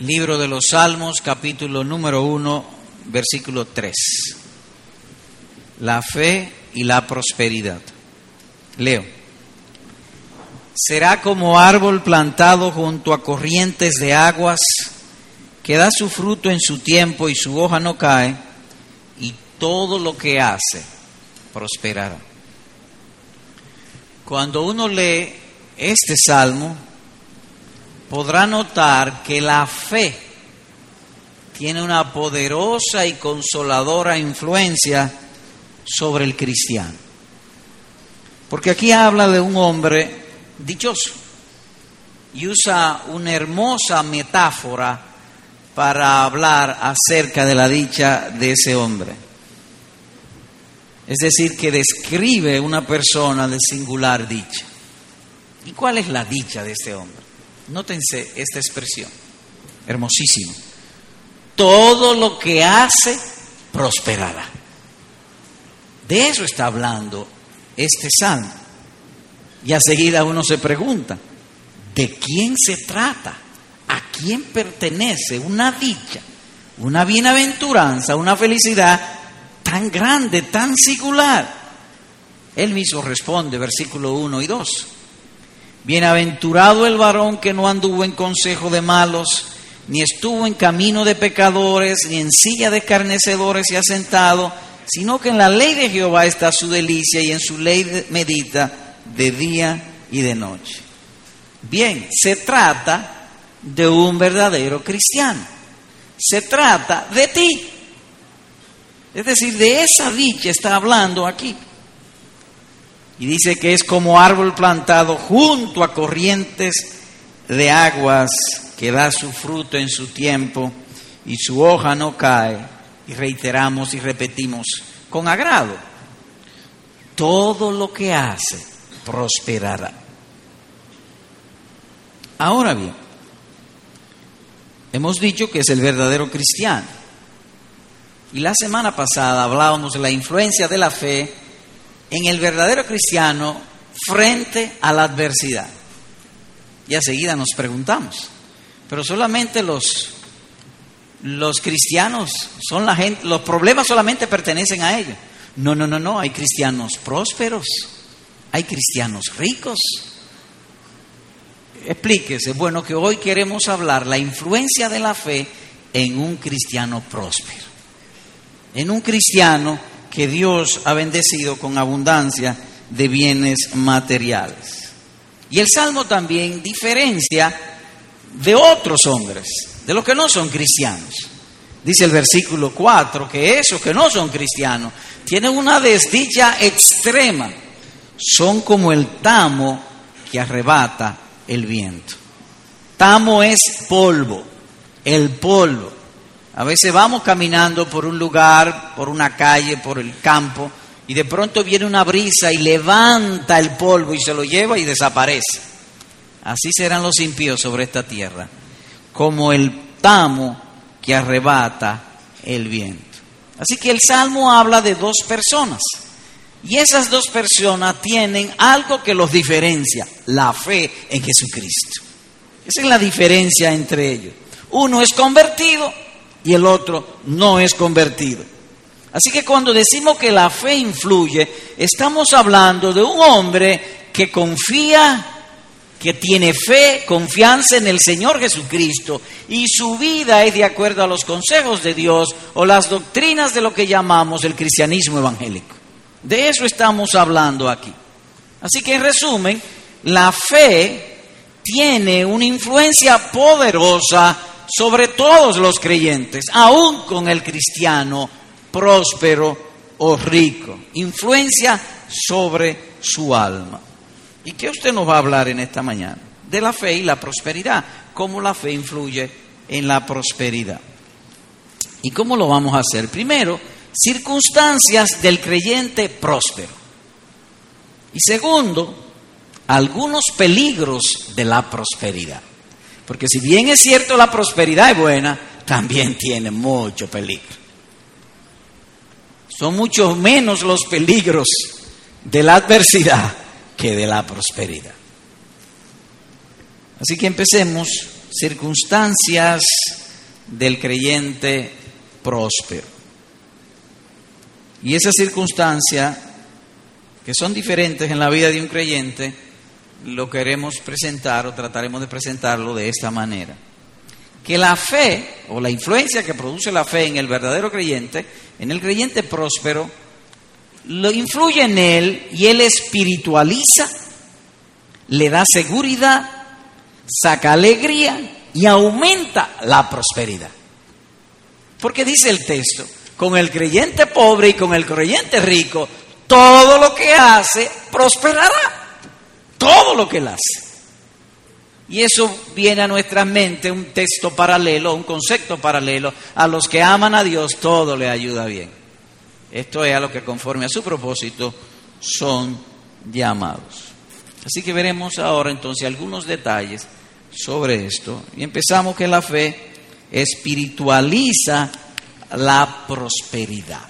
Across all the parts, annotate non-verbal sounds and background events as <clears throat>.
Libro de los Salmos, capítulo número 1, versículo 3. La fe y la prosperidad. Leo. Será como árbol plantado junto a corrientes de aguas, que da su fruto en su tiempo y su hoja no cae, y todo lo que hace prosperará. Cuando uno lee este salmo, podrá notar que la fe tiene una poderosa y consoladora influencia sobre el cristiano. Porque aquí habla de un hombre dichoso y usa una hermosa metáfora para hablar acerca de la dicha de ese hombre. Es decir, que describe una persona de singular dicha. ¿Y cuál es la dicha de este hombre? Nótense esta expresión, hermosísimo. Todo lo que hace prosperará. De eso está hablando este salmo. Y a seguida uno se pregunta, ¿de quién se trata? ¿A quién pertenece una dicha, una bienaventuranza, una felicidad tan grande, tan singular? Él mismo responde, versículo 1 y 2. Bienaventurado el varón que no anduvo en consejo de malos, ni estuvo en camino de pecadores, ni en silla de escarnecedores y asentado, sino que en la ley de Jehová está su delicia y en su ley medita de día y de noche. Bien, se trata de un verdadero cristiano. Se trata de ti. Es decir, de esa dicha está hablando aquí. Y dice que es como árbol plantado junto a corrientes de aguas que da su fruto en su tiempo y su hoja no cae. Y reiteramos y repetimos con agrado. Todo lo que hace prosperará. Ahora bien, hemos dicho que es el verdadero cristiano. Y la semana pasada hablábamos de la influencia de la fe en el verdadero cristiano frente a la adversidad. Y a seguida nos preguntamos, pero solamente los, los cristianos son la gente, los problemas solamente pertenecen a ellos. No, no, no, no, hay cristianos prósperos, hay cristianos ricos. Explíquese, bueno, que hoy queremos hablar la influencia de la fe en un cristiano próspero, en un cristiano que Dios ha bendecido con abundancia de bienes materiales. Y el Salmo también diferencia de otros hombres, de los que no son cristianos. Dice el versículo 4 que esos que no son cristianos tienen una desdicha extrema. Son como el tamo que arrebata el viento. Tamo es polvo, el polvo. A veces vamos caminando por un lugar, por una calle, por el campo, y de pronto viene una brisa y levanta el polvo y se lo lleva y desaparece. Así serán los impíos sobre esta tierra, como el tamo que arrebata el viento. Así que el Salmo habla de dos personas. Y esas dos personas tienen algo que los diferencia, la fe en Jesucristo. Esa es la diferencia entre ellos. Uno es convertido y el otro no es convertido. Así que cuando decimos que la fe influye, estamos hablando de un hombre que confía, que tiene fe, confianza en el Señor Jesucristo y su vida es de acuerdo a los consejos de Dios o las doctrinas de lo que llamamos el cristianismo evangélico. De eso estamos hablando aquí. Así que en resumen, la fe tiene una influencia poderosa sobre todos los creyentes, aún con el cristiano próspero o rico. Influencia sobre su alma. ¿Y qué usted nos va a hablar en esta mañana? De la fe y la prosperidad. ¿Cómo la fe influye en la prosperidad? ¿Y cómo lo vamos a hacer? Primero, circunstancias del creyente próspero. Y segundo, algunos peligros de la prosperidad. Porque si bien es cierto la prosperidad es buena, también tiene mucho peligro. Son mucho menos los peligros de la adversidad que de la prosperidad. Así que empecemos circunstancias del creyente próspero. Y esas circunstancias, que son diferentes en la vida de un creyente, lo queremos presentar o trataremos de presentarlo de esta manera. Que la fe o la influencia que produce la fe en el verdadero creyente, en el creyente próspero, lo influye en él y él espiritualiza, le da seguridad, saca alegría y aumenta la prosperidad. Porque dice el texto, con el creyente pobre y con el creyente rico, todo lo que hace prosperará. Todo lo que él hace. Y eso viene a nuestra mente un texto paralelo, un concepto paralelo. A los que aman a Dios todo le ayuda bien. Esto es a lo que conforme a su propósito son llamados. Así que veremos ahora entonces algunos detalles sobre esto. Y empezamos que la fe espiritualiza la prosperidad.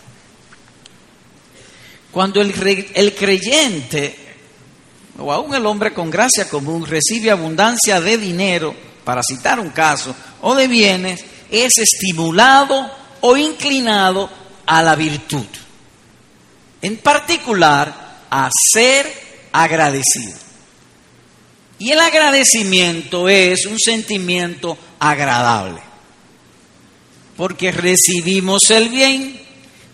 Cuando el, el creyente, o aún el hombre con gracia común, recibe abundancia de dinero, para citar un caso, o de bienes, es estimulado o inclinado a la virtud. En particular, a ser agradecido. Y el agradecimiento es un sentimiento agradable. Porque recibimos el bien,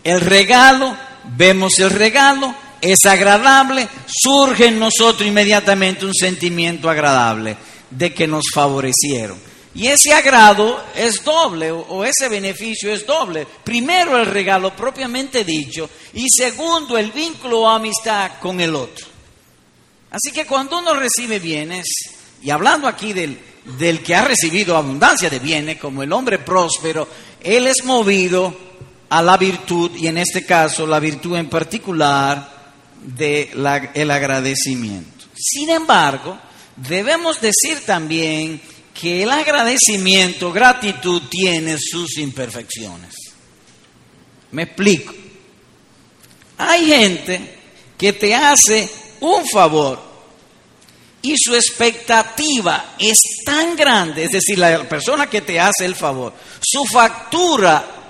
el regalo, vemos el regalo, es agradable, surge en nosotros inmediatamente un sentimiento agradable de que nos favorecieron. Y ese agrado es doble, o ese beneficio es doble. Primero el regalo propiamente dicho, y segundo el vínculo o amistad con el otro. Así que cuando uno recibe bienes, y hablando aquí del, del que ha recibido abundancia de bienes, como el hombre próspero, él es movido a la virtud, y en este caso la virtud en particular del agradecimiento. Sin embargo, debemos decir también que el agradecimiento, gratitud, tiene sus imperfecciones. Me explico. Hay gente que te hace un favor y su expectativa es tan grande, es decir, la persona que te hace el favor, su factura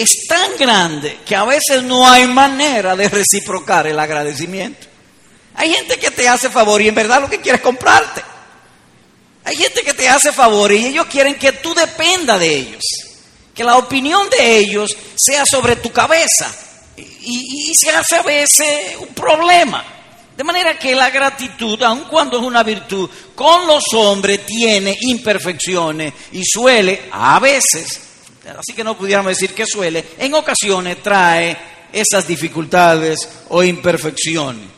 es tan grande que a veces no hay manera de reciprocar el agradecimiento. Hay gente que te hace favor y en verdad lo que quiere es comprarte. Hay gente que te hace favor y ellos quieren que tú dependa de ellos, que la opinión de ellos sea sobre tu cabeza y se hace a veces un problema. De manera que la gratitud, aun cuando es una virtud, con los hombres tiene imperfecciones y suele, a veces, así que no pudiéramos decir que suele, en ocasiones trae esas dificultades o imperfecciones.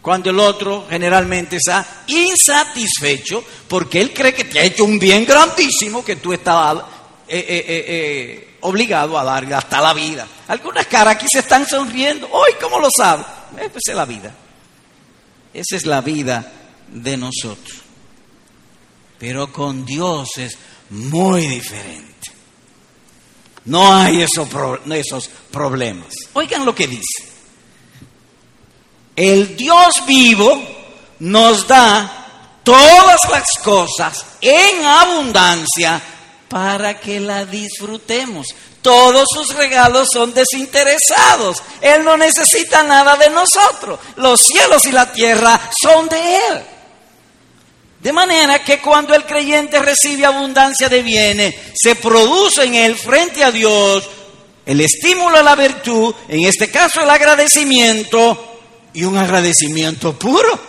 Cuando el otro generalmente está insatisfecho porque él cree que te ha hecho un bien grandísimo que tú estabas eh, eh, eh, obligado a darle hasta la vida. Algunas caras aquí se están sonriendo. ¡Ay, cómo lo sabe! Pues es la vida. Esa es la vida de nosotros. Pero con Dios es muy diferente. No hay esos, esos problemas. Oigan lo que dice. El Dios vivo nos da todas las cosas en abundancia para que la disfrutemos. Todos sus regalos son desinteresados. Él no necesita nada de nosotros. Los cielos y la tierra son de Él. De manera que cuando el creyente recibe abundancia de bienes, se produce en él frente a Dios el estímulo a la virtud, en este caso el agradecimiento y un agradecimiento puro.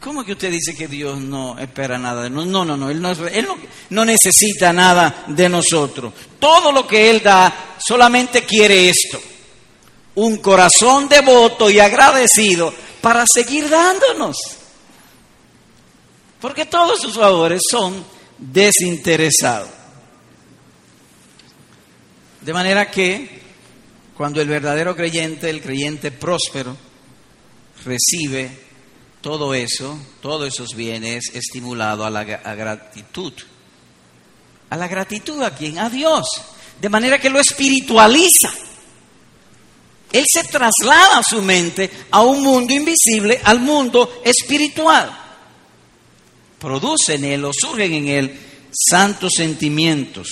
¿Cómo que usted dice que Dios no espera nada de nosotros? No, no, no, Él, no, él no, necesita nada de nosotros. Todo lo que Él da solamente quiere esto. Un corazón devoto y agradecido para seguir dándonos. Porque todos sus favores son desinteresados. De manera que cuando el verdadero creyente, el creyente próspero, recibe todo eso, todos esos bienes estimulado a la gratitud. ¿A la gratitud a quién? A Dios. De manera que lo espiritualiza. Él se traslada su mente a un mundo invisible, al mundo espiritual. produce en él o surgen en él santos sentimientos.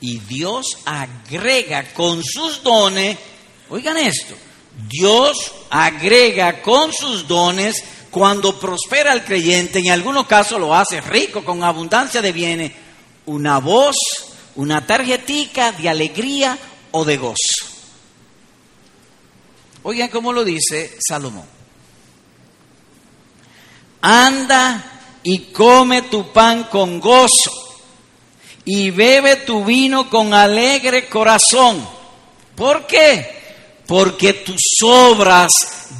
Y Dios agrega con sus dones, oigan esto, Dios agrega con sus dones cuando prospera el creyente, en algunos casos lo hace rico con abundancia de bienes, una voz, una tarjetica de alegría o de gozo. Oigan cómo lo dice Salomón. Anda y come tu pan con gozo y bebe tu vino con alegre corazón. ¿Por qué? Porque tus obras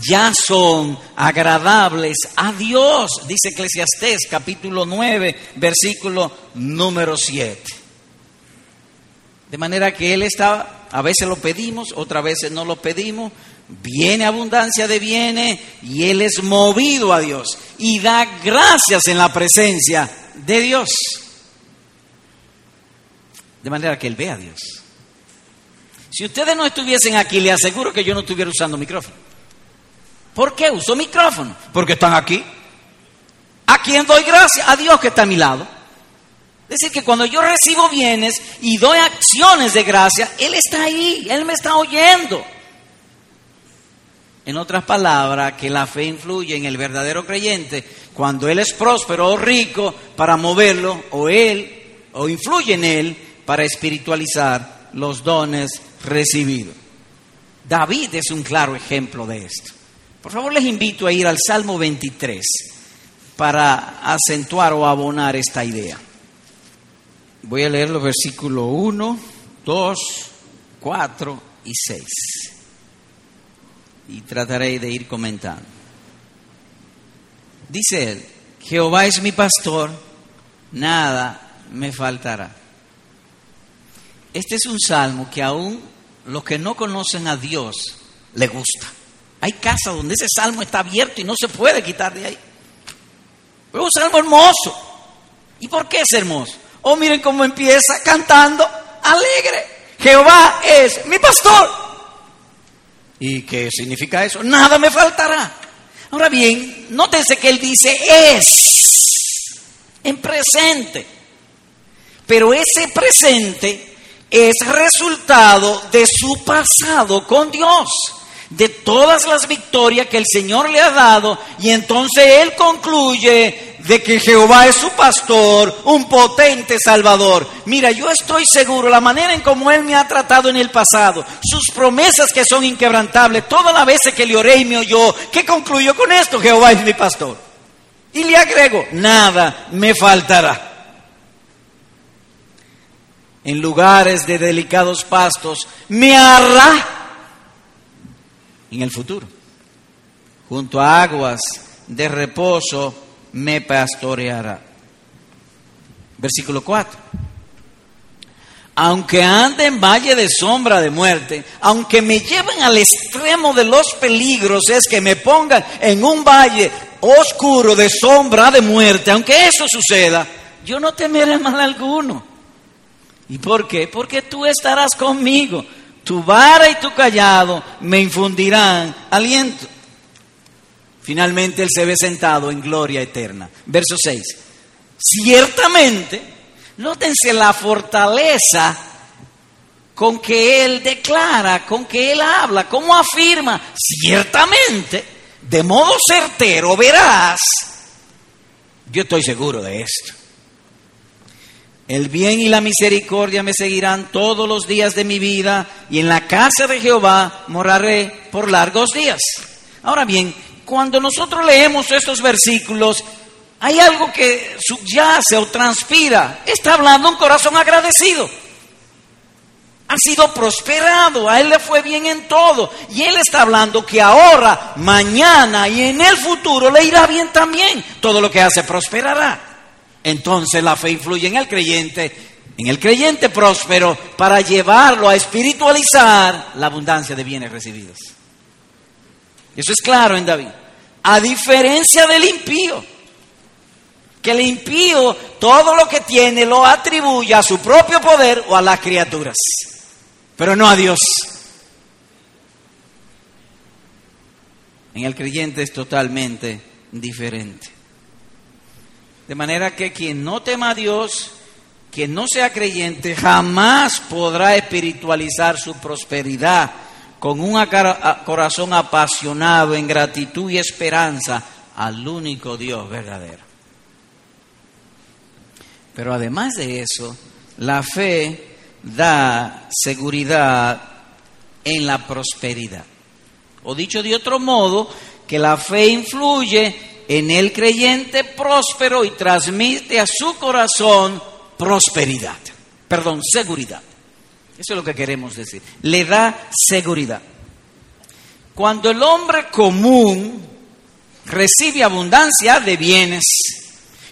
ya son agradables a Dios, dice Eclesiastés capítulo 9, versículo número 7. De manera que Él está, a veces lo pedimos, otras veces no lo pedimos, viene abundancia de bienes y Él es movido a Dios y da gracias en la presencia de Dios. De manera que Él ve a Dios. Si ustedes no estuviesen aquí, le aseguro que yo no estuviera usando micrófono. ¿Por qué uso micrófono? Porque están aquí. ¿A quién doy gracias? A Dios que está a mi lado. Es decir, que cuando yo recibo bienes y doy acciones de gracia, Él está ahí, Él me está oyendo. En otras palabras, que la fe influye en el verdadero creyente cuando él es próspero o rico para moverlo, o él, o influye en él para espiritualizar los dones recibidos. David es un claro ejemplo de esto. Por favor, les invito a ir al Salmo 23 para acentuar o abonar esta idea. Voy a leer los versículos 1, 2, 4 y 6 y trataré de ir comentando. Dice él, Jehová es mi pastor, nada me faltará. Este es un salmo que aún los que no conocen a Dios le gusta. Hay casas donde ese salmo está abierto y no se puede quitar de ahí. Es un salmo hermoso. ¿Y por qué es hermoso? Oh, miren cómo empieza cantando alegre. Jehová es mi pastor. ¿Y qué significa eso? Nada me faltará. Ahora bien, nótense que él dice es en presente. Pero ese presente es resultado de su pasado con Dios de todas las victorias que el Señor le ha dado y entonces él concluye de que Jehová es su pastor, un potente salvador. Mira, yo estoy seguro, la manera en cómo él me ha tratado en el pasado, sus promesas que son inquebrantables, todas las veces que le oré y me oyó, ¿qué concluyo con esto? Jehová es mi pastor. Y le agrego, nada me faltará. En lugares de delicados pastos me hará en el futuro. Junto a aguas de reposo me pastoreará. Versículo 4. Aunque ande en valle de sombra de muerte, aunque me lleven al extremo de los peligros, es que me pongan en un valle oscuro de sombra de muerte, aunque eso suceda, yo no temeré mal alguno. ¿Y por qué? Porque tú estarás conmigo tu vara y tu callado me infundirán aliento. Finalmente él se ve sentado en gloria eterna. Verso 6. Ciertamente, nótense la fortaleza con que él declara, con que él habla, cómo afirma, ciertamente, de modo certero, verás. Yo estoy seguro de esto. El bien y la misericordia me seguirán todos los días de mi vida y en la casa de Jehová moraré por largos días. Ahora bien, cuando nosotros leemos estos versículos, hay algo que subyace o transpira. Está hablando un corazón agradecido. Ha sido prosperado, a él le fue bien en todo. Y él está hablando que ahora, mañana y en el futuro le irá bien también. Todo lo que hace prosperará. Entonces la fe influye en el creyente, en el creyente próspero, para llevarlo a espiritualizar la abundancia de bienes recibidos. Eso es claro en David. A diferencia del impío, que el impío todo lo que tiene lo atribuye a su propio poder o a las criaturas, pero no a Dios. En el creyente es totalmente diferente. De manera que quien no tema a Dios, quien no sea creyente, jamás podrá espiritualizar su prosperidad con un corazón apasionado en gratitud y esperanza al único Dios verdadero. Pero además de eso, la fe da seguridad en la prosperidad. O dicho de otro modo, que la fe influye en el creyente próspero y transmite a su corazón prosperidad, perdón, seguridad. Eso es lo que queremos decir. Le da seguridad. Cuando el hombre común recibe abundancia de bienes,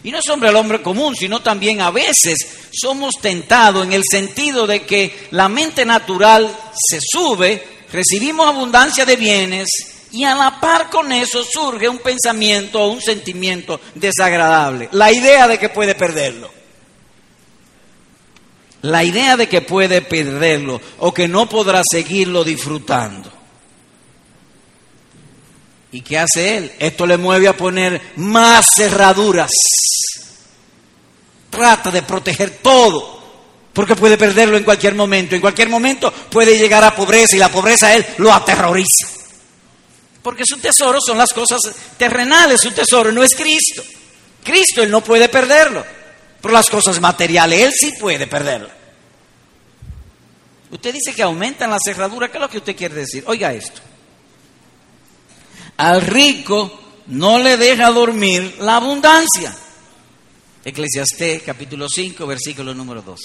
y no hombre el hombre común, sino también a veces somos tentados en el sentido de que la mente natural se sube, recibimos abundancia de bienes y a la par con eso surge un pensamiento o un sentimiento desagradable, la idea de que puede perderlo. La idea de que puede perderlo o que no podrá seguirlo disfrutando. ¿Y qué hace él? Esto le mueve a poner más cerraduras. Trata de proteger todo, porque puede perderlo en cualquier momento. En cualquier momento puede llegar a pobreza y la pobreza a él lo aterroriza. Porque su tesoro son las cosas terrenales, su tesoro no es Cristo. Cristo él no puede perderlo. Por las cosas materiales, él sí puede perderlo. Usted dice que aumentan la cerradura, ¿qué es lo que usted quiere decir? Oiga esto. Al rico no le deja dormir la abundancia. Eclesiastés capítulo 5, versículo número 2.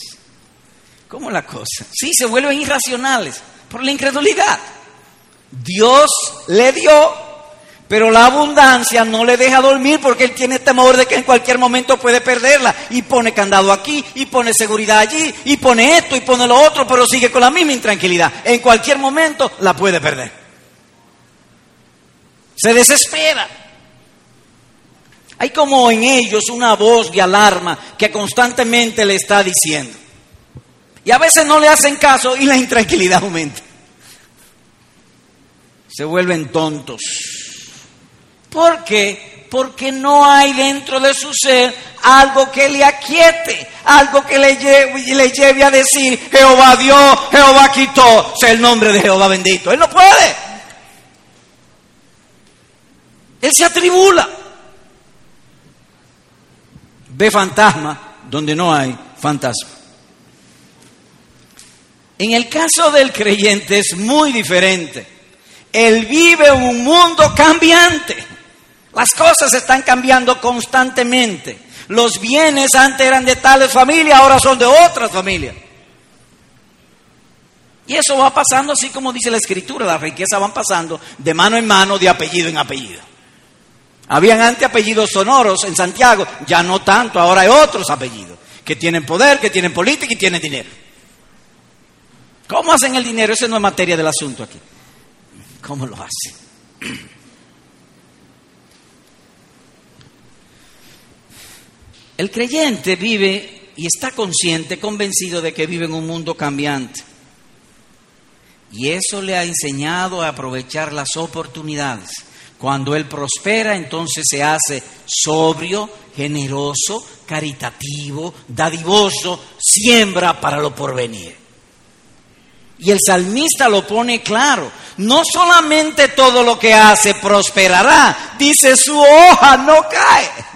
¿Cómo la cosa? Sí, se vuelven irracionales por la incredulidad. Dios le dio, pero la abundancia no le deja dormir porque él tiene temor de que en cualquier momento puede perderla. Y pone candado aquí, y pone seguridad allí, y pone esto, y pone lo otro, pero sigue con la misma intranquilidad. En cualquier momento la puede perder se desespera. Hay como en ellos una voz de alarma que constantemente le está diciendo. Y a veces no le hacen caso y la intranquilidad aumenta. Se vuelven tontos. ¿Por qué? Porque no hay dentro de su ser algo que le aquiete, algo que le lleve, le lleve a decir, Jehová dio, Jehová quitó, sea el nombre de Jehová bendito. Él no puede. Él se atribula. Ve fantasma donde no hay fantasma. En el caso del creyente es muy diferente. Él vive un mundo cambiante. Las cosas están cambiando constantemente. Los bienes antes eran de tales familias, ahora son de otras familias. Y eso va pasando así como dice la escritura, las riquezas van pasando de mano en mano, de apellido en apellido. Habían antes apellidos sonoros en Santiago, ya no tanto, ahora hay otros apellidos que tienen poder, que tienen política y tienen dinero. ¿Cómo hacen el dinero? Esa no es materia del asunto aquí. ¿Cómo lo hacen? <clears throat> El creyente vive y está consciente, convencido de que vive en un mundo cambiante. Y eso le ha enseñado a aprovechar las oportunidades cuando Él prospera, entonces se hace sobrio, generoso, caritativo, dadivoso, siembra para lo porvenir. Y el salmista lo pone claro, no solamente todo lo que hace prosperará, dice su hoja no cae.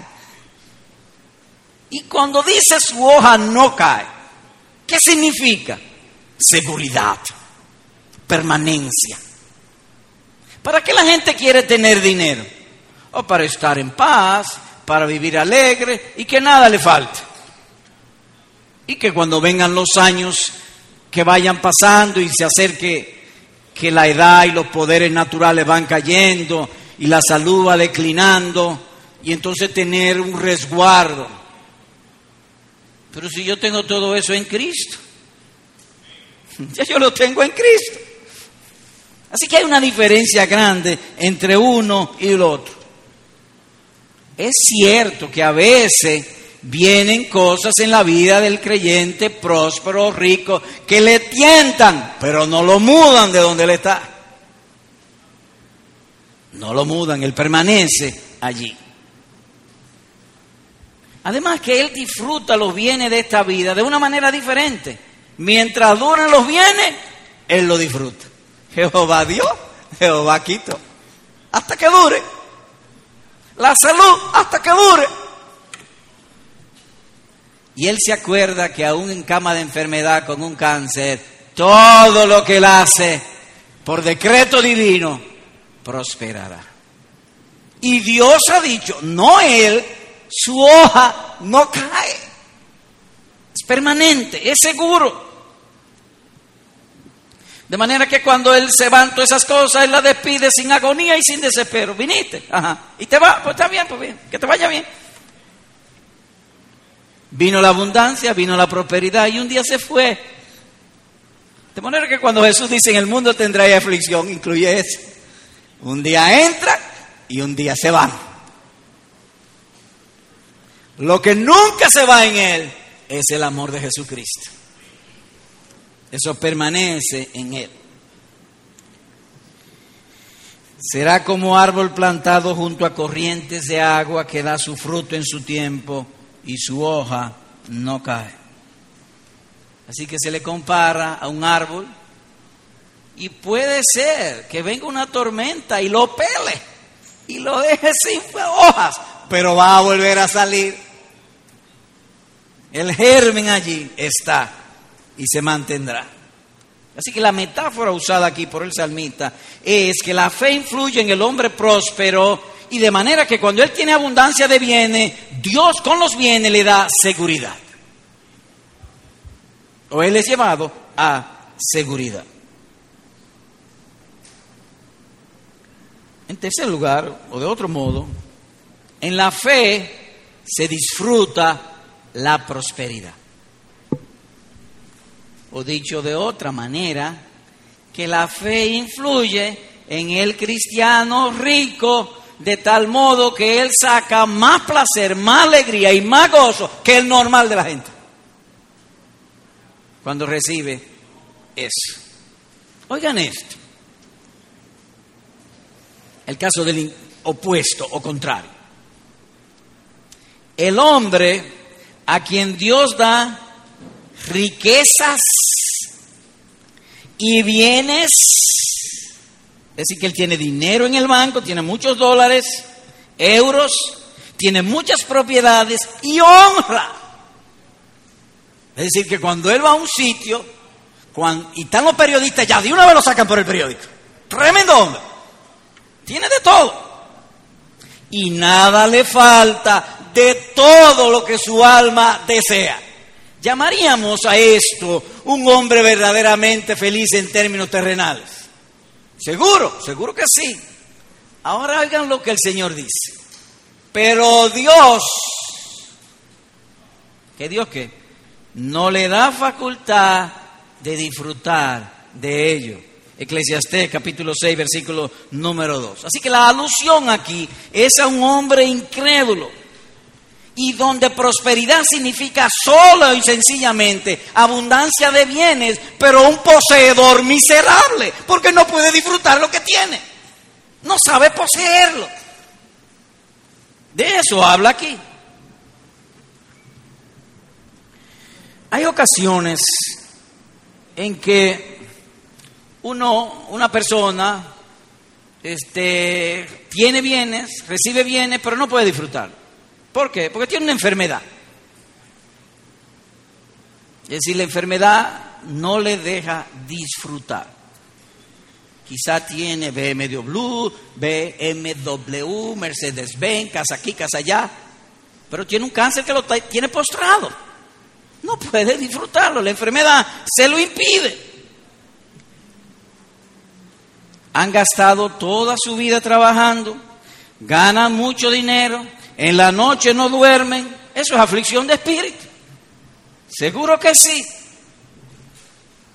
Y cuando dice su hoja no cae, ¿qué significa? Seguridad, permanencia ¿Para qué la gente quiere tener dinero? O para estar en paz, para vivir alegre y que nada le falte. Y que cuando vengan los años que vayan pasando y se acerque que la edad y los poderes naturales van cayendo y la salud va declinando y entonces tener un resguardo. Pero si yo tengo todo eso en Cristo, ya yo lo tengo en Cristo. Así que hay una diferencia grande entre uno y el otro. Es cierto que a veces vienen cosas en la vida del creyente próspero, rico, que le tientan, pero no lo mudan de donde él está. No lo mudan, él permanece allí. Además que Él disfruta los bienes de esta vida de una manera diferente. Mientras duren los bienes, Él lo disfruta. Jehová dio, Jehová quitó. Hasta que dure. La salud hasta que dure. Y Él se acuerda que aún en cama de enfermedad con un cáncer, todo lo que Él hace por decreto divino prosperará. Y Dios ha dicho, no Él, su hoja no cae. Es permanente, es seguro. De manera que cuando Él se va todas esas cosas, Él la despide sin agonía y sin desespero. Viniste, ajá. Y te va, pues está bien, pues bien, que te vaya bien. Vino la abundancia, vino la prosperidad y un día se fue. De manera que cuando Jesús dice en el mundo tendrá aflicción, incluye eso. Un día entra y un día se va. Lo que nunca se va en él es el amor de Jesucristo. Eso permanece en él. Será como árbol plantado junto a corrientes de agua que da su fruto en su tiempo y su hoja no cae. Así que se le compara a un árbol y puede ser que venga una tormenta y lo pele y lo deje sin hojas, pero va a volver a salir. El germen allí está y se mantendrá. Así que la metáfora usada aquí por el salmista es que la fe influye en el hombre próspero y de manera que cuando él tiene abundancia de bienes, Dios con los bienes le da seguridad. O él es llevado a seguridad. En tercer lugar, o de otro modo, en la fe se disfruta la prosperidad. O dicho de otra manera, que la fe influye en el cristiano rico de tal modo que él saca más placer, más alegría y más gozo que el normal de la gente. Cuando recibe eso. Oigan esto. El caso del opuesto o contrario. El hombre a quien Dios da riquezas y bienes, es decir, que él tiene dinero en el banco, tiene muchos dólares, euros, tiene muchas propiedades y honra. Es decir, que cuando él va a un sitio y están los periodistas, ya de una vez lo sacan por el periódico. Tremendo hombre. Tiene de todo. Y nada le falta de todo lo que su alma desea. ¿Llamaríamos a esto un hombre verdaderamente feliz en términos terrenales? Seguro, seguro que sí. Ahora oigan lo que el Señor dice. Pero Dios, ¿qué Dios qué? No le da facultad de disfrutar de ello. Eclesiastés capítulo 6, versículo número 2. Así que la alusión aquí es a un hombre incrédulo y donde prosperidad significa solo y sencillamente abundancia de bienes, pero un poseedor miserable, porque no puede disfrutar lo que tiene, no sabe poseerlo. De eso habla aquí. Hay ocasiones en que uno, una persona, este, tiene bienes, recibe bienes, pero no puede disfrutar. ¿Por qué? Porque tiene una enfermedad. Es decir, la enfermedad no le deja disfrutar. Quizá tiene BMW, BMW, Mercedes-Benz, casa aquí, casa allá, pero tiene un cáncer que lo tiene postrado. No puede disfrutarlo, la enfermedad se lo impide. Han gastado toda su vida trabajando, ganan mucho dinero, en la noche no duermen, eso es aflicción de espíritu. Seguro que sí.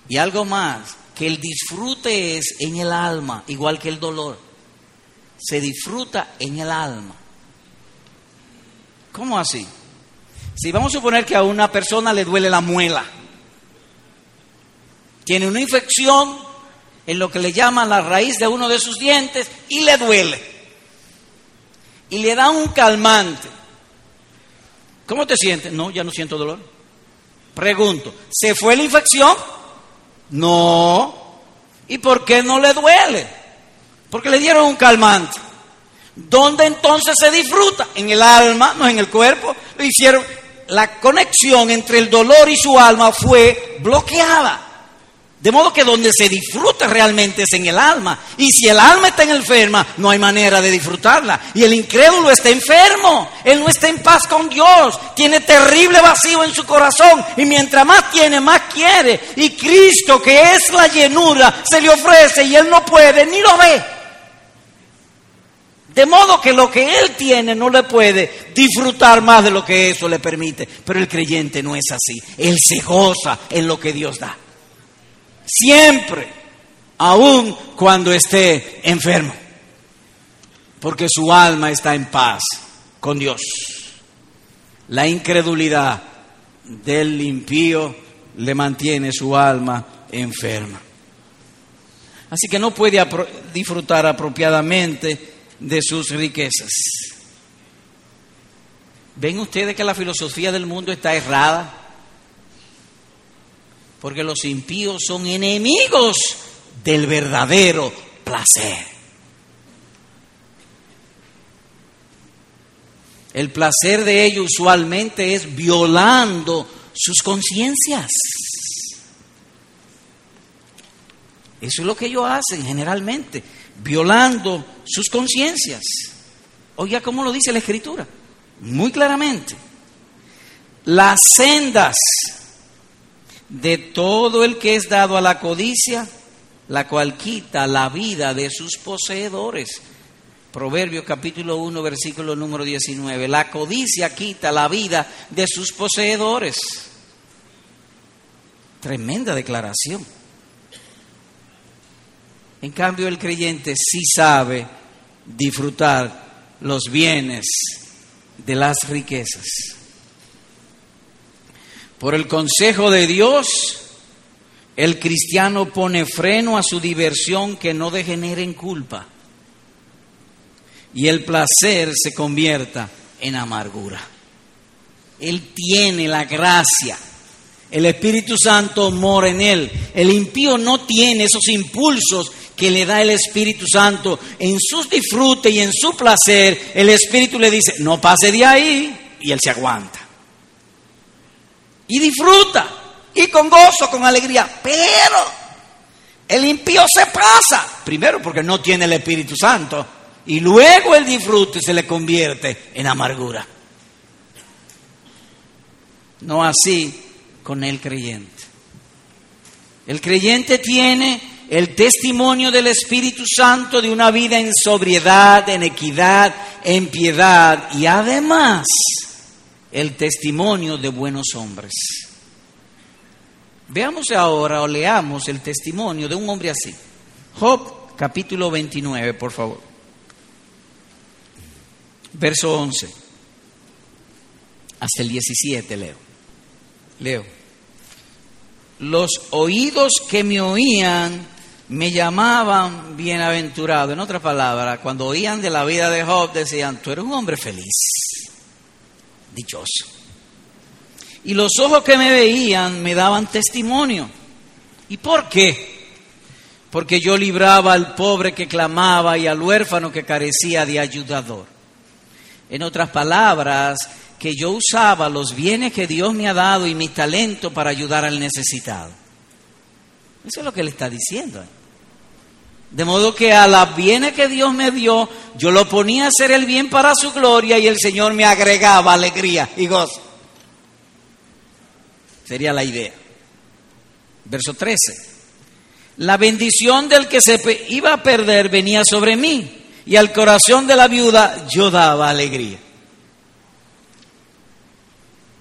Y algo más, que el disfrute es en el alma, igual que el dolor. Se disfruta en el alma. ¿Cómo así? Si vamos a suponer que a una persona le duele la muela, tiene una infección en lo que le llaman la raíz de uno de sus dientes y le duele y le da un calmante. ¿Cómo te sientes? No, ya no siento dolor. Pregunto, ¿se fue la infección? No. ¿Y por qué no le duele? Porque le dieron un calmante. ¿Dónde entonces se disfruta? En el alma, no en el cuerpo. Lo hicieron. La conexión entre el dolor y su alma fue bloqueada. De modo que donde se disfruta realmente es en el alma. Y si el alma está enferma, no hay manera de disfrutarla. Y el incrédulo está enfermo. Él no está en paz con Dios. Tiene terrible vacío en su corazón. Y mientras más tiene, más quiere. Y Cristo, que es la llenura, se le ofrece y él no puede ni lo ve. De modo que lo que él tiene no le puede disfrutar más de lo que eso le permite. Pero el creyente no es así. Él se goza en lo que Dios da siempre, aun cuando esté enfermo, porque su alma está en paz con Dios. La incredulidad del impío le mantiene su alma enferma. Así que no puede disfrutar apropiadamente de sus riquezas. ¿Ven ustedes que la filosofía del mundo está errada? Porque los impíos son enemigos del verdadero placer. El placer de ellos usualmente es violando sus conciencias. Eso es lo que ellos hacen generalmente, violando sus conciencias. Oiga cómo lo dice la Escritura, muy claramente. Las sendas de todo el que es dado a la codicia, la cual quita la vida de sus poseedores. Proverbios capítulo 1, versículo número 19. La codicia quita la vida de sus poseedores. Tremenda declaración. En cambio, el creyente sí sabe disfrutar los bienes de las riquezas. Por el consejo de Dios, el cristiano pone freno a su diversión que no degenere en culpa. Y el placer se convierta en amargura. Él tiene la gracia. El Espíritu Santo mora en él. El impío no tiene esos impulsos que le da el Espíritu Santo. En sus disfrutes y en su placer, el Espíritu le dice, no pase de ahí. Y él se aguanta y disfruta y con gozo, con alegría. Pero el impío se pasa, primero porque no tiene el Espíritu Santo y luego el disfrute se le convierte en amargura. No así con el creyente. El creyente tiene el testimonio del Espíritu Santo de una vida en sobriedad, en equidad, en piedad y además el testimonio de buenos hombres. Veamos ahora o leamos el testimonio de un hombre así. Job capítulo 29, por favor. Verso 11. Hasta el 17 leo. Leo. Los oídos que me oían me llamaban bienaventurado. En otras palabras, cuando oían de la vida de Job decían, tú eres un hombre feliz dichoso. Y los ojos que me veían me daban testimonio. ¿Y por qué? Porque yo libraba al pobre que clamaba y al huérfano que carecía de ayudador. En otras palabras, que yo usaba los bienes que Dios me ha dado y mi talento para ayudar al necesitado. Eso es lo que le está diciendo. De modo que a las bienes que Dios me dio, yo lo ponía a hacer el bien para su gloria y el Señor me agregaba alegría y gozo. Sería la idea. Verso 13. La bendición del que se iba a perder venía sobre mí y al corazón de la viuda yo daba alegría.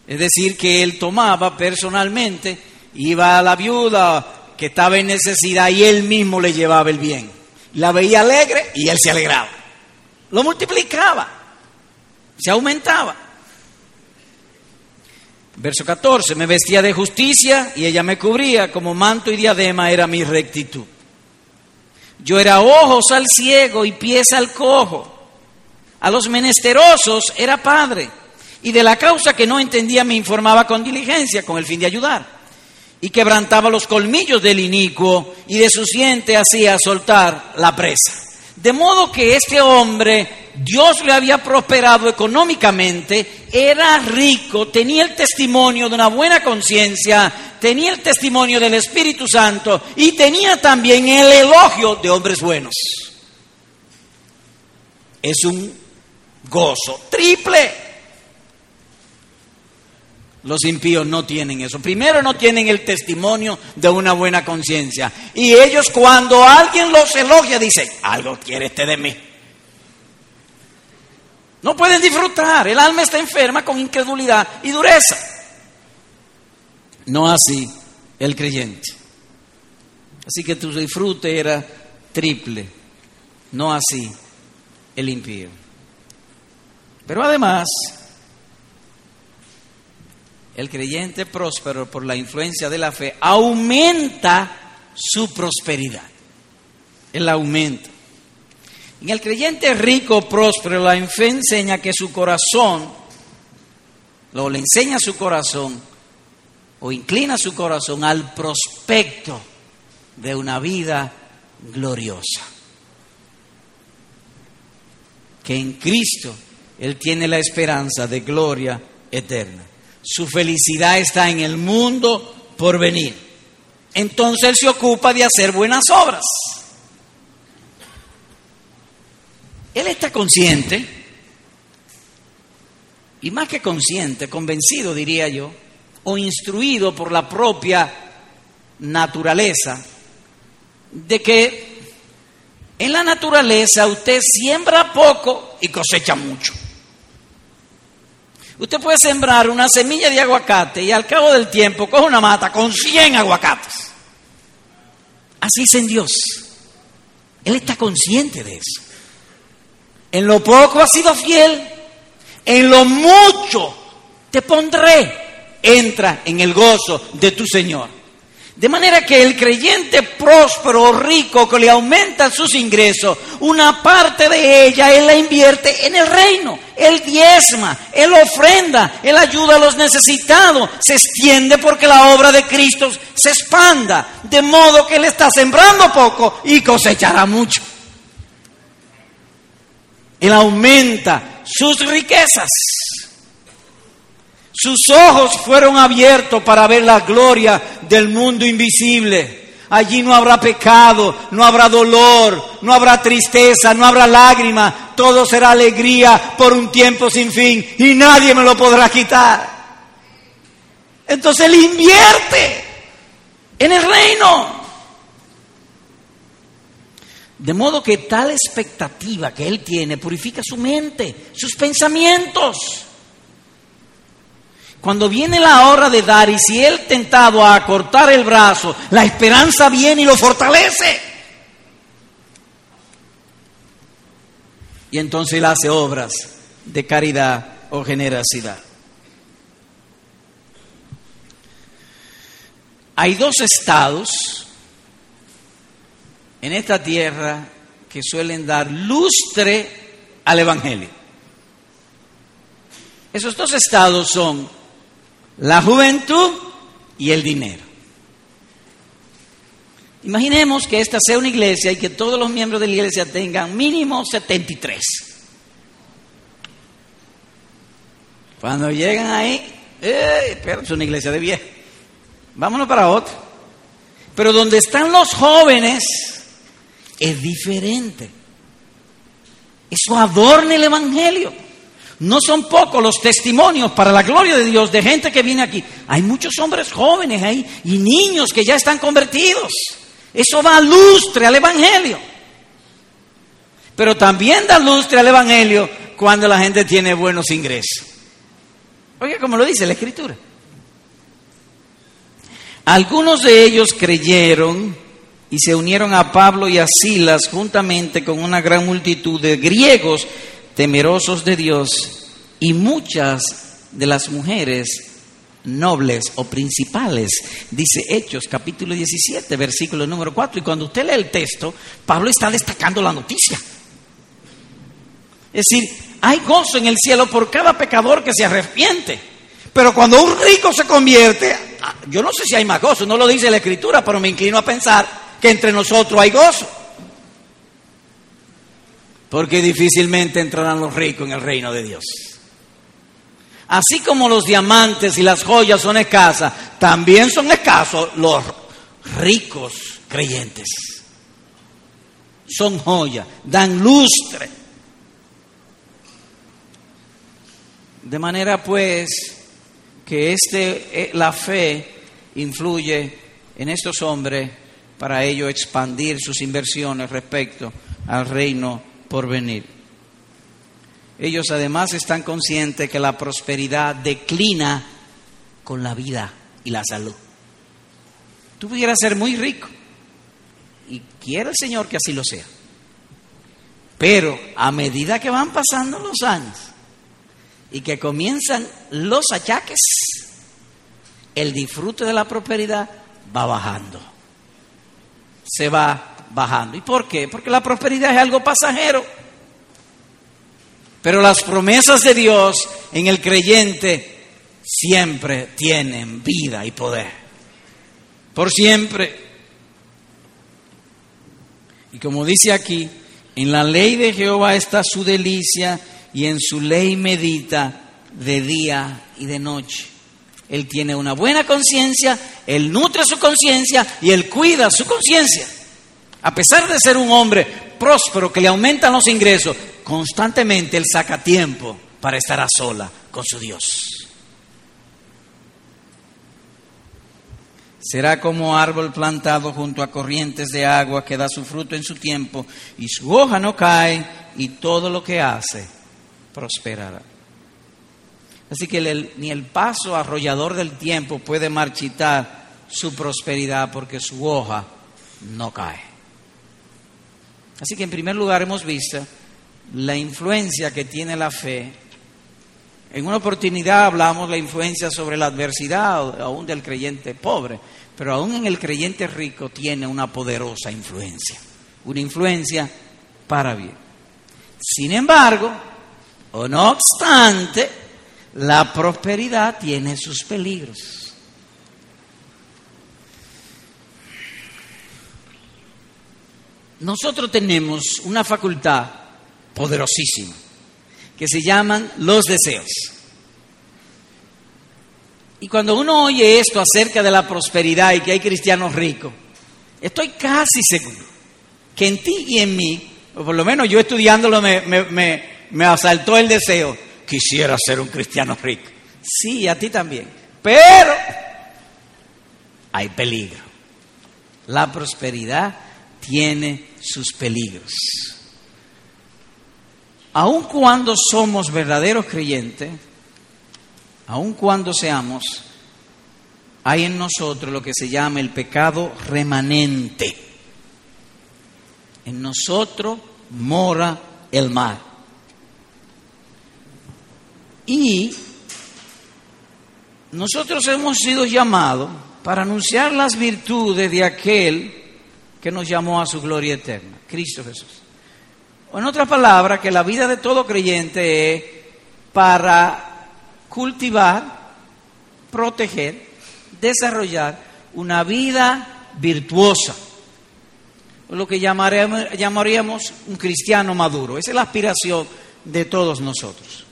Es decir, que él tomaba personalmente, iba a la viuda que estaba en necesidad y él mismo le llevaba el bien. La veía alegre y él se alegraba. Lo multiplicaba, se aumentaba. Verso 14, me vestía de justicia y ella me cubría, como manto y diadema era mi rectitud. Yo era ojos al ciego y pies al cojo. A los menesterosos era padre Y de la causa que no entendía me informaba con diligencia, con el fin de ayudar. Y quebrantaba los colmillos del inicuo y de su siente hacía soltar la presa. De modo que este hombre, Dios le había prosperado económicamente, era rico, tenía el testimonio de una buena conciencia, tenía el testimonio del Espíritu Santo y tenía también el elogio de hombres buenos. Es un gozo triple. Los impíos no tienen eso. Primero no tienen el testimonio de una buena conciencia. Y ellos cuando alguien los elogia dicen, algo quiere este de mí. No pueden disfrutar. El alma está enferma con incredulidad y dureza. No así el creyente. Así que tu disfrute era triple. No así el impío. Pero además, el creyente próspero por la influencia de la fe aumenta su prosperidad. Él aumenta. En el creyente rico, próspero, la fe enseña que su corazón, lo le enseña su corazón, o inclina su corazón al prospecto de una vida gloriosa. Que en Cristo Él tiene la esperanza de gloria eterna. Su felicidad está en el mundo por venir. Entonces Él se ocupa de hacer buenas obras. Él está consciente, y más que consciente, convencido diría yo, o instruido por la propia naturaleza, de que en la naturaleza usted siembra poco y cosecha mucho. Usted puede sembrar una semilla de aguacate y al cabo del tiempo coge una mata con 100 aguacates. Así es en Dios. Él está consciente de eso. En lo poco ha sido fiel, en lo mucho te pondré. Entra en el gozo de tu Señor. De manera que el creyente próspero rico que le aumenta sus ingresos, una parte de ella él la invierte en el reino. Él diezma, él ofrenda, él ayuda a los necesitados, se extiende porque la obra de Cristo se expanda, de modo que él está sembrando poco y cosechará mucho. Él aumenta sus riquezas. Sus ojos fueron abiertos para ver la gloria del mundo invisible. Allí no habrá pecado, no habrá dolor, no habrá tristeza, no habrá lágrima. Todo será alegría por un tiempo sin fin y nadie me lo podrá quitar. Entonces él invierte en el reino. De modo que tal expectativa que él tiene purifica su mente, sus pensamientos. Cuando viene la hora de dar y si él tentado a cortar el brazo, la esperanza viene y lo fortalece. Y entonces él hace obras de caridad o generosidad. Hay dos estados en esta tierra que suelen dar lustre al Evangelio. Esos dos estados son la juventud y el dinero. Imaginemos que esta sea una iglesia y que todos los miembros de la iglesia tengan mínimo 73. Cuando llegan ahí, eh, pero es una iglesia de viejo. Vámonos para otra. Pero donde están los jóvenes es diferente. Eso adorna el Evangelio. No son pocos los testimonios para la gloria de Dios de gente que viene aquí. Hay muchos hombres jóvenes ahí y niños que ya están convertidos. Eso da lustre al Evangelio. Pero también da lustre al Evangelio cuando la gente tiene buenos ingresos. Oiga, como lo dice la Escritura. Algunos de ellos creyeron y se unieron a Pablo y a Silas juntamente con una gran multitud de griegos temerosos de Dios y muchas de las mujeres nobles o principales, dice Hechos capítulo 17, versículo número 4. Y cuando usted lee el texto, Pablo está destacando la noticia. Es decir, hay gozo en el cielo por cada pecador que se arrepiente. Pero cuando un rico se convierte, ah, yo no sé si hay más gozo, no lo dice la escritura, pero me inclino a pensar que entre nosotros hay gozo. Porque difícilmente entrarán los ricos en el reino de Dios. Así como los diamantes y las joyas son escasas, también son escasos los ricos creyentes. Son joyas, dan lustre. De manera pues que este, eh, la fe influye en estos hombres para ello expandir sus inversiones respecto al reino por venir. Ellos además están conscientes que la prosperidad declina con la vida y la salud. Tú pudieras ser muy rico y quiere el Señor que así lo sea. Pero a medida que van pasando los años, y que comienzan los achaques, el disfrute de la prosperidad va bajando. Se va bajando. ¿Y por qué? Porque la prosperidad es algo pasajero. Pero las promesas de Dios en el creyente siempre tienen vida y poder. Por siempre. Y como dice aquí, en la ley de Jehová está su delicia y en su ley medita de día y de noche. Él tiene una buena conciencia, él nutre su conciencia y él cuida su conciencia. A pesar de ser un hombre próspero que le aumentan los ingresos, constantemente él saca tiempo para estar a sola con su Dios. Será como árbol plantado junto a corrientes de agua que da su fruto en su tiempo y su hoja no cae y todo lo que hace prosperará. Así que ni el paso arrollador del tiempo puede marchitar su prosperidad porque su hoja no cae. Así que en primer lugar hemos visto la influencia que tiene la fe. En una oportunidad hablamos de la influencia sobre la adversidad, aún del creyente pobre, pero aún en el creyente rico tiene una poderosa influencia, una influencia para bien. Sin embargo, o no obstante, la prosperidad tiene sus peligros. Nosotros tenemos una facultad poderosísima que se llaman los deseos. Y cuando uno oye esto acerca de la prosperidad y que hay cristianos ricos, estoy casi seguro que en ti y en mí, o por lo menos yo estudiándolo me, me me asaltó el deseo, quisiera ser un cristiano rico. Sí, a ti también. Pero hay peligro. La prosperidad tiene sus peligros. Aun cuando somos verdaderos creyentes, aun cuando seamos, hay en nosotros lo que se llama el pecado remanente. En nosotros mora el mal. Y nosotros hemos sido llamados para anunciar las virtudes de aquel que nos llamó a su gloria eterna, Cristo Jesús. En otras palabras, que la vida de todo creyente es para cultivar, proteger, desarrollar una vida virtuosa, lo que llamaríamos un cristiano maduro. Esa es la aspiración de todos nosotros.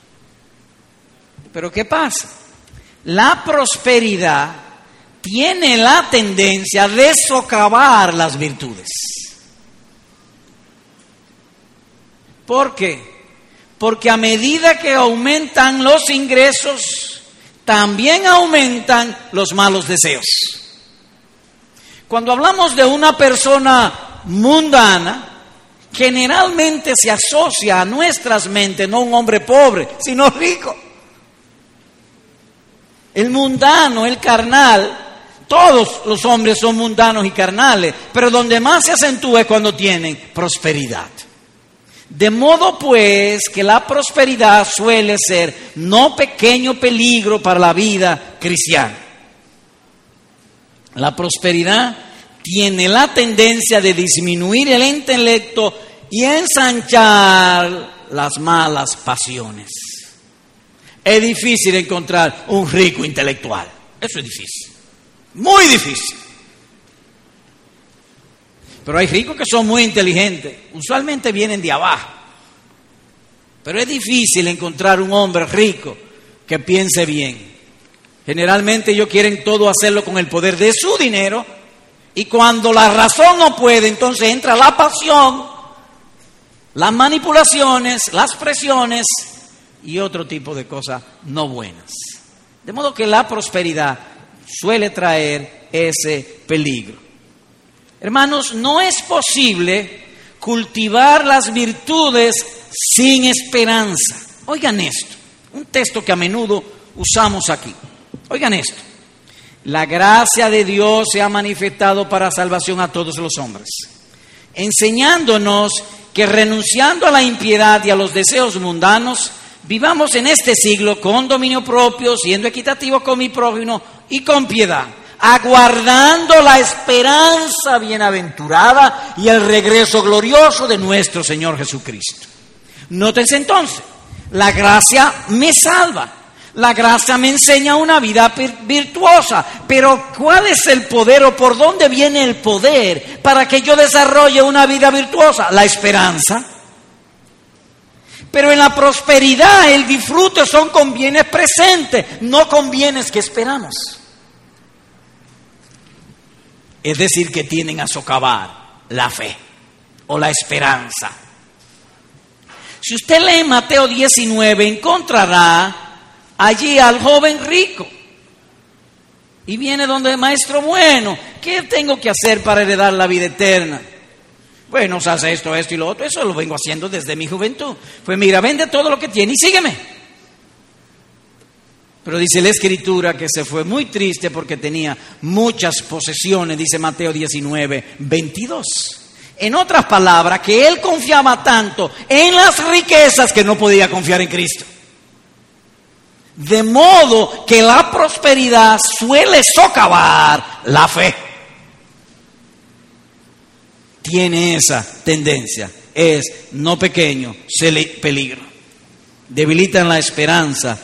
Pero ¿qué pasa? La prosperidad tiene la tendencia de socavar las virtudes. ¿Por qué? Porque a medida que aumentan los ingresos, también aumentan los malos deseos. Cuando hablamos de una persona mundana, generalmente se asocia a nuestras mentes no un hombre pobre, sino rico. El mundano, el carnal, todos los hombres son mundanos y carnales, pero donde más se acentúa es cuando tienen prosperidad. De modo pues que la prosperidad suele ser no pequeño peligro para la vida cristiana. La prosperidad tiene la tendencia de disminuir el intelecto y ensanchar las malas pasiones. Es difícil encontrar un rico intelectual. Eso es difícil. Muy difícil. Pero hay ricos que son muy inteligentes. Usualmente vienen de abajo. Pero es difícil encontrar un hombre rico que piense bien. Generalmente ellos quieren todo hacerlo con el poder de su dinero y cuando la razón no puede, entonces entra la pasión, las manipulaciones, las presiones y otro tipo de cosas no buenas. De modo que la prosperidad suele traer ese peligro. Hermanos, no es posible cultivar las virtudes sin esperanza. Oigan esto, un texto que a menudo usamos aquí. Oigan esto, la gracia de Dios se ha manifestado para salvación a todos los hombres, enseñándonos que renunciando a la impiedad y a los deseos mundanos, vivamos en este siglo con dominio propio, siendo equitativos con mi prójimo y con piedad, aguardando la esperanza bienaventurada y el regreso glorioso de nuestro Señor Jesucristo. Nótense entonces, la gracia me salva. La gracia me enseña una vida virtuosa, pero ¿cuál es el poder o por dónde viene el poder para que yo desarrolle una vida virtuosa? La esperanza. Pero en la prosperidad el disfrute son con bienes presentes, no con bienes que esperamos. Es decir, que tienen a socavar la fe o la esperanza. Si usted lee Mateo 19, encontrará allí al joven rico. Y viene donde el maestro bueno, ¿qué tengo que hacer para heredar la vida eterna? Bueno, se hace esto, esto y lo otro, eso lo vengo haciendo desde mi juventud. Pues mira, vende todo lo que tiene y sígueme. Pero dice la escritura que se fue muy triste porque tenía muchas posesiones, dice Mateo 19, 22. En otras palabras, que él confiaba tanto en las riquezas que no podía confiar en Cristo. De modo que la prosperidad suele socavar la fe. Tiene esa tendencia. Es no pequeño, peligro. Debilitan la esperanza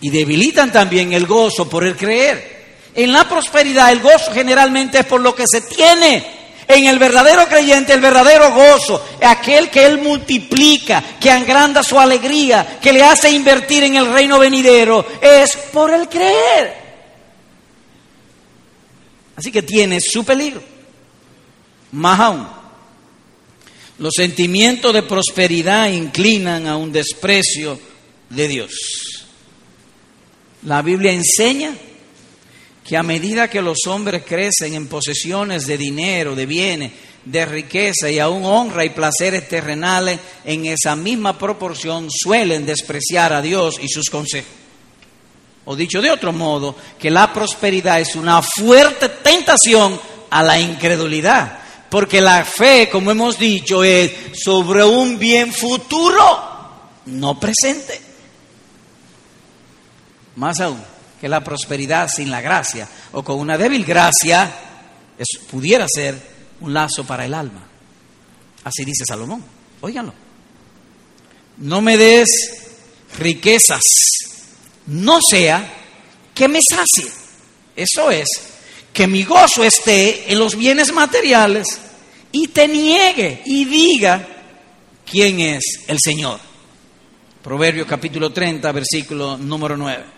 y debilitan también el gozo por el creer. En la prosperidad el gozo generalmente es por lo que se tiene en el verdadero creyente, el verdadero gozo, aquel que Él multiplica, que agranda su alegría, que le hace invertir en el reino venidero, es por el creer. Así que tiene su peligro. Más aún, los sentimientos de prosperidad inclinan a un desprecio de Dios. La Biblia enseña que a medida que los hombres crecen en posesiones de dinero, de bienes, de riqueza y aún honra y placeres terrenales, en esa misma proporción suelen despreciar a Dios y sus consejos. O dicho de otro modo, que la prosperidad es una fuerte tentación a la incredulidad, porque la fe, como hemos dicho, es sobre un bien futuro, no presente. Más aún que la prosperidad sin la gracia o con una débil gracia pudiera ser un lazo para el alma. Así dice Salomón. Óiganlo. No me des riquezas, no sea que me sacie. Eso es, que mi gozo esté en los bienes materiales y te niegue y diga quién es el Señor. Proverbio capítulo 30, versículo número 9.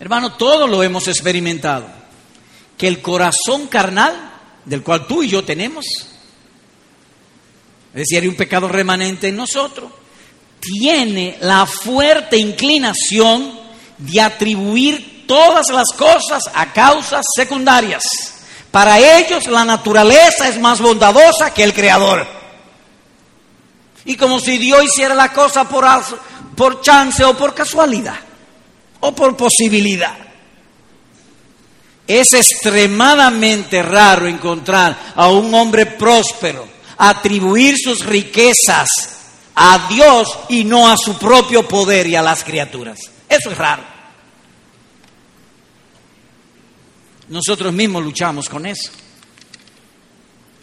Hermano, todo lo hemos experimentado. Que el corazón carnal, del cual tú y yo tenemos, es decir, hay un pecado remanente en nosotros, tiene la fuerte inclinación de atribuir todas las cosas a causas secundarias. Para ellos la naturaleza es más bondadosa que el creador. Y como si Dios hiciera la cosa por, por chance o por casualidad o por posibilidad. Es extremadamente raro encontrar a un hombre próspero atribuir sus riquezas a Dios y no a su propio poder y a las criaturas. Eso es raro. Nosotros mismos luchamos con eso.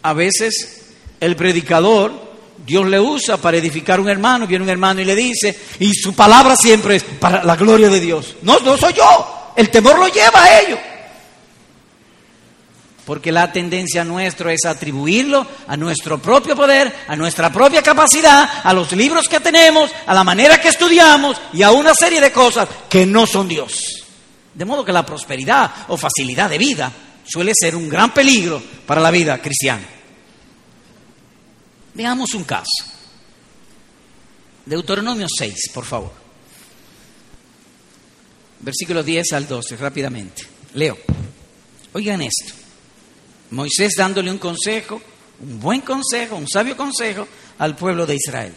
A veces El predicador, Dios le usa para edificar un hermano, viene un hermano y le dice, y su palabra siempre es para la gloria de Dios. No, no soy yo, el temor lo lleva a ello. Porque la tendencia nuestra es atribuirlo a nuestro propio poder, a nuestra propia capacidad, a los libros que tenemos, a la manera que estudiamos y a una serie de cosas que no son Dios. De modo que la prosperidad o facilidad de vida suele ser un gran peligro para la vida cristiana. Veamos un caso. Deuteronomio 6, por favor. Versículos 10 al 12, rápidamente. Leo. Oigan esto. Moisés dándole un consejo, un buen consejo, un sabio consejo al pueblo de Israel.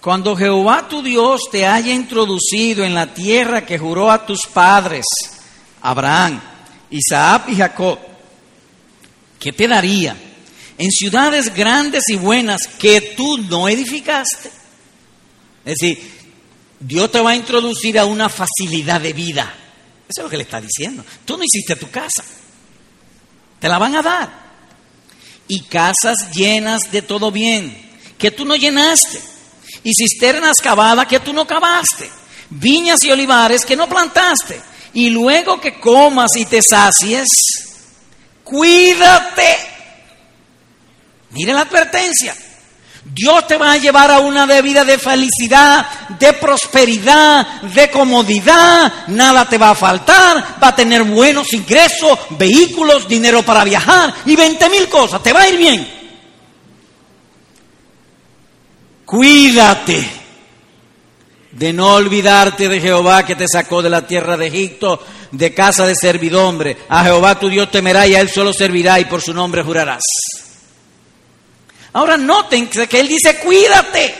Cuando Jehová tu Dios te haya introducido en la tierra que juró a tus padres, Abraham, Isaac y Jacob, ¿qué te daría? En ciudades grandes y buenas que tú no edificaste. Es decir, Dios te va a introducir a una facilidad de vida. Eso es lo que le está diciendo. Tú no hiciste tu casa. Te la van a dar. Y casas llenas de todo bien, que tú no llenaste. Y cisternas cavadas que tú no cavaste. Viñas y olivares que no plantaste. Y luego que comas y te sacies, cuídate. Mire la advertencia. Dios te va a llevar a una vida de felicidad, de prosperidad, de comodidad, nada te va a faltar, va a tener buenos ingresos, vehículos, dinero para viajar y 20 mil cosas, te va a ir bien. Cuídate de no olvidarte de Jehová que te sacó de la tierra de Egipto, de casa de servidumbre. A Jehová tu Dios temerá y a él solo servirá y por su nombre jurarás. Ahora noten que él dice, cuídate,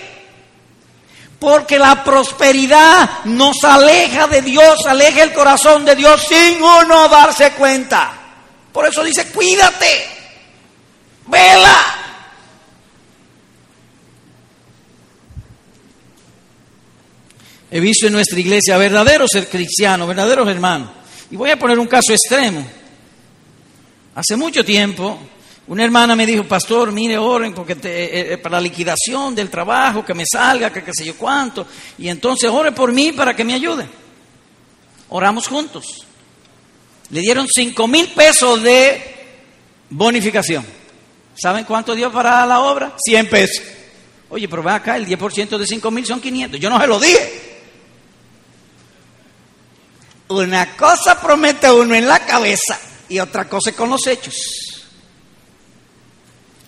porque la prosperidad nos aleja de Dios, aleja el corazón de Dios sin uno darse cuenta. Por eso dice, cuídate, vela. He visto en nuestra iglesia verdaderos cristianos, verdaderos hermanos. Y voy a poner un caso extremo. Hace mucho tiempo una hermana me dijo, pastor, mire, oren porque eh, eh, para la liquidación del trabajo, que me salga, que qué sé yo cuánto. Y entonces ore por mí para que me ayude. Oramos juntos. Le dieron cinco mil pesos de bonificación. ¿Saben cuánto dio para la obra? 100 pesos. Oye, pero ve acá, el 10% de cinco mil son 500. Yo no se lo dije. Una cosa promete uno en la cabeza y otra cosa con los hechos.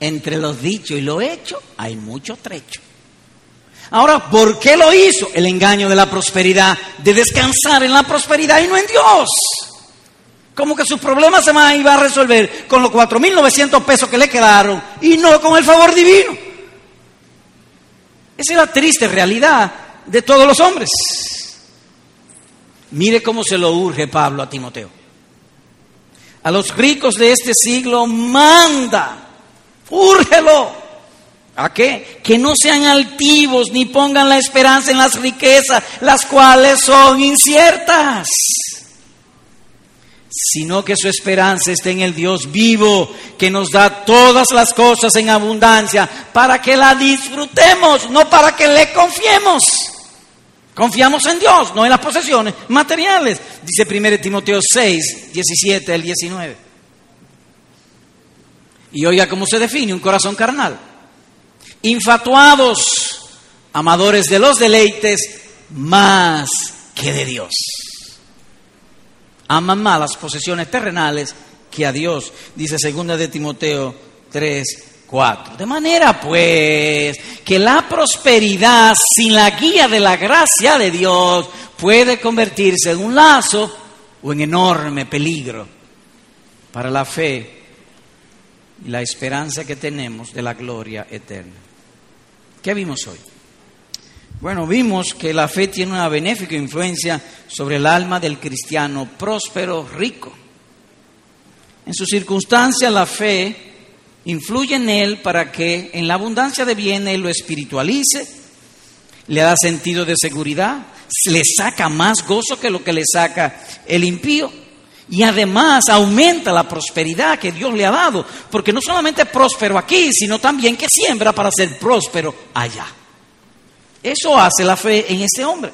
Entre los dichos y lo hecho hay mucho trecho. Ahora, ¿por qué lo hizo? El engaño de la prosperidad, de descansar en la prosperidad y no en Dios. Como que sus problemas se van a ir a resolver con los 4.900 pesos que le quedaron y no con el favor divino. Esa es la triste realidad de todos los hombres. Mire cómo se lo urge Pablo a Timoteo. A los ricos de este siglo manda Úrgelo. ¿A qué? Que no sean altivos ni pongan la esperanza en las riquezas, las cuales son inciertas, sino que su esperanza esté en el Dios vivo, que nos da todas las cosas en abundancia, para que la disfrutemos, no para que le confiemos. Confiamos en Dios, no en las posesiones materiales, dice 1 Timoteo 6, 17 al 19. Y oiga cómo se define un corazón carnal. Infatuados, amadores de los deleites más que de Dios. Aman más las posesiones terrenales que a Dios, dice segunda de Timoteo 3, 4. De manera pues que la prosperidad sin la guía de la gracia de Dios puede convertirse en un lazo o en enorme peligro para la fe y la esperanza que tenemos de la gloria eterna. ¿Qué vimos hoy? Bueno, vimos que la fe tiene una benéfica influencia sobre el alma del cristiano próspero, rico. En sus circunstancias la fe influye en él para que en la abundancia de bienes lo espiritualice, le da sentido de seguridad, le saca más gozo que lo que le saca el impío Y además aumenta la prosperidad que Dios le ha dado, porque no solamente es próspero aquí, sino también que siembra para ser próspero allá. Eso hace la fe en ese hombre.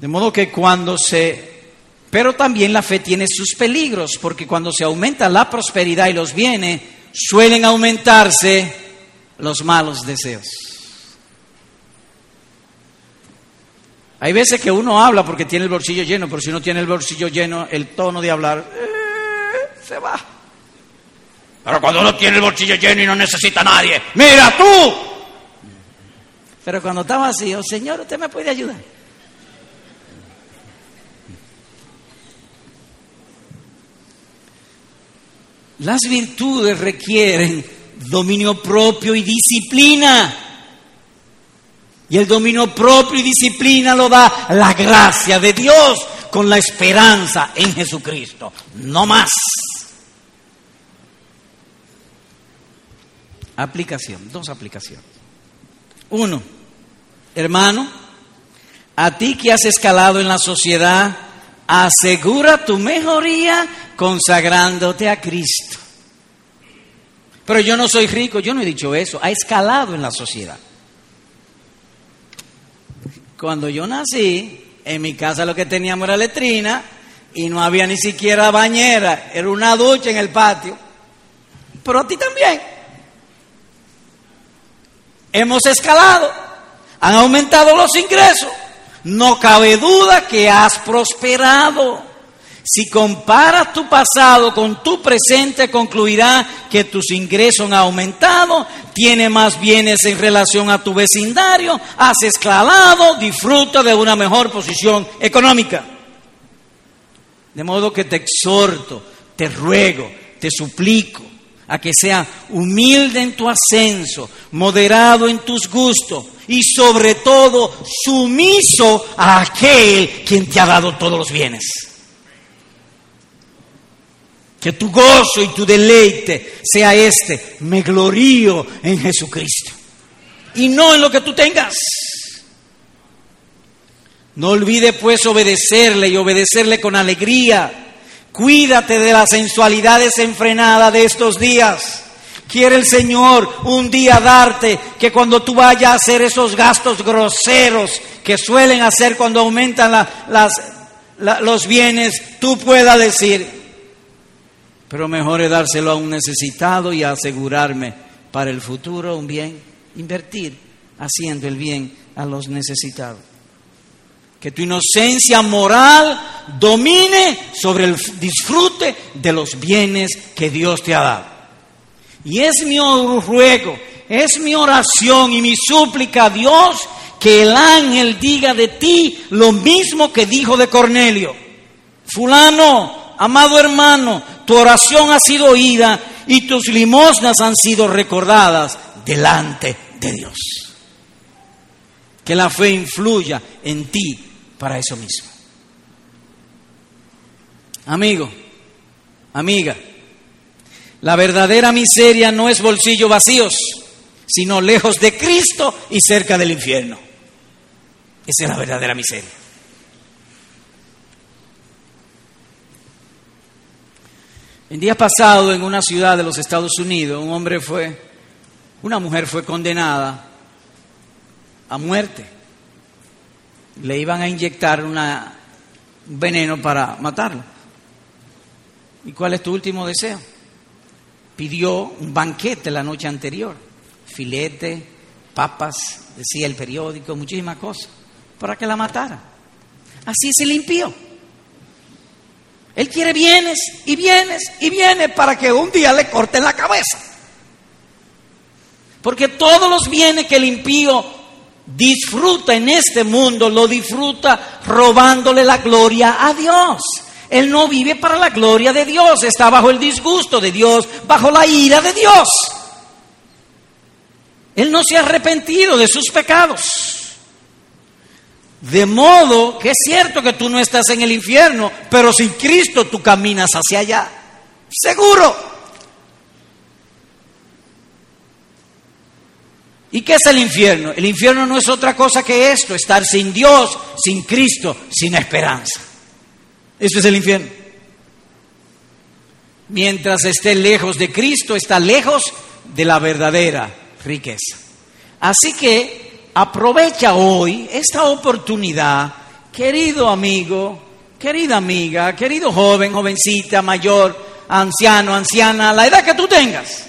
De modo que cuando se... Pero también la fe tiene sus peligros, porque cuando se aumenta la prosperidad y los bienes, suelen aumentarse los malos deseos. Hay veces que uno habla porque tiene el bolsillo lleno, pero si no tiene el bolsillo lleno, el tono de hablar eh, se va. Pero cuando uno tiene el bolsillo lleno y no necesita a nadie, mira tú. Pero cuando está vacío, Señor, usted me puede ayudar. Las virtudes requieren dominio propio y disciplina. Y el dominio propio y disciplina lo da la gracia de Dios con la esperanza en Jesucristo. No más. Aplicación, dos aplicaciones. Uno, hermano, a ti que has escalado en la sociedad, asegura tu mejoría consagrándote a Cristo. Pero yo no soy rico, yo no he dicho eso, ha escalado en la sociedad. Cuando yo nací, en mi casa lo que teníamos era letrina y no había ni siquiera bañera, era una ducha en el patio. Pero a ti también. Hemos escalado, han aumentado los ingresos. No cabe duda que has prosperado. Si comparas tu pasado con tu presente, concluirá que tus ingresos han aumentado, tienes más bienes en relación a tu vecindario, has esclavado, disfruta de una mejor posición económica. De modo que te exhorto, te ruego, te suplico a que sea humilde en tu ascenso, moderado en tus gustos y sobre todo sumiso a aquel quien te ha dado todos los bienes. Que tu gozo y tu deleite sea este, me glorío en Jesucristo. Y no en lo que tú tengas. No olvide pues obedecerle y obedecerle con alegría. Cuídate de la sensualidad desenfrenada de estos días. Quiere el Señor un día darte que cuando tú vayas a hacer esos gastos groseros que suelen hacer cuando aumentan los bienes, tú puedas decir, pero mejor es dárselo a un necesitado y asegurarme para el futuro un bien, invertir haciendo el bien a los necesitados. Que tu inocencia moral domine sobre el disfrute de los bienes que Dios te ha dado. Y es mi ruego, es mi oración y mi súplica a Dios que el ángel diga de ti lo mismo que dijo de Cornelio. Fulano, amado hermano, tu oración ha sido oída y tus limosnas han sido recordadas delante de Dios. Que la fe influya en ti para eso mismo. Amigo, amiga, la verdadera miseria no es bolsillos vacíos, sino lejos de Cristo y cerca del infierno. Esa es la verdadera miseria. El día pasado en una ciudad de los Estados Unidos, un hombre fue, una mujer fue condenada a muerte. Le iban a inyectar una, un veneno para matarlo. ¿Y cuál es tu último deseo? Pidió un banquete la noche anterior, filete, papas, decía el periódico, muchísimas cosas, para que la matara. Así se limpió. Él quiere bienes y bienes y bienes para que un día le corten la cabeza. Porque todos los bienes que el impío disfruta en este mundo, lo disfruta robándole la gloria a Dios. Él no vive para la gloria de Dios, está bajo el disgusto de Dios, bajo la ira de Dios. Él no se ha arrepentido de sus pecados. De modo que es cierto que tú no estás en el infierno, pero sin Cristo tú caminas hacia allá. Seguro. ¿Y qué es el infierno? El infierno no es otra cosa que esto, estar sin Dios, sin Cristo, sin esperanza. Eso es el infierno. Mientras esté lejos de Cristo, está lejos de la verdadera riqueza. Así que aprovecha hoy esta oportunidad, querido amigo, querida amiga, querido joven, jovencita, mayor, anciano, anciana, la edad que tú tengas.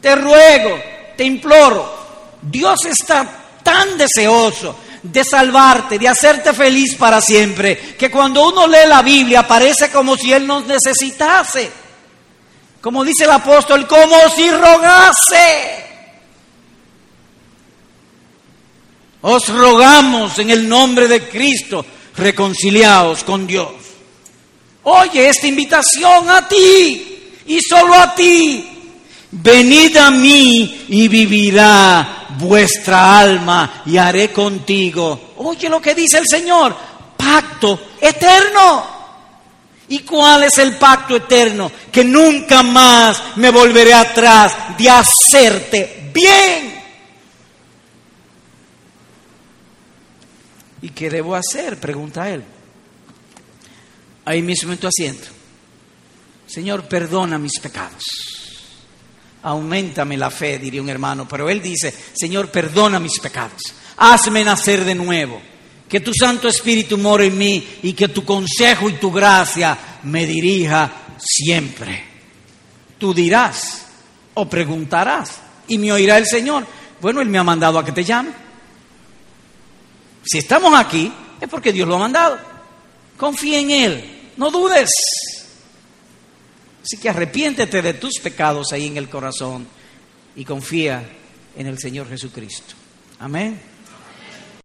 Te ruego, te imploro, Dios está tan deseoso de salvarte, de hacerte feliz para siempre, que cuando uno lee la Biblia parece como si Él nos necesitase. Como dice el apóstol, como si rogase. Os rogamos en el nombre de Cristo, reconciliaos con Dios. Oye esta invitación a ti y solo a ti. Venid a mí y vivirá vuestra alma y haré contigo. Oye lo que dice el Señor, pacto eterno. ¿Y cuál es el pacto eterno? Que nunca más me volveré atrás de hacerte bien. ¿Y qué debo hacer? Pregunta él. Ahí mismo en tu asiento. Señor, perdona mis pecados. Aumentame la fe, diría un hermano. Pero él dice, Señor, perdona mis pecados. Hazme nacer de nuevo que tu Santo Espíritu more en mí y que tu consejo y tu gracia me dirija siempre. Tú dirás o preguntarás y me oirá el Señor. Bueno, Él me ha mandado a que te llame. Si estamos aquí es porque Dios lo ha mandado. Confía en Él, no dudes. Así que arrepiéntete de tus pecados ahí en el corazón y confía en el Señor Jesucristo. Amén.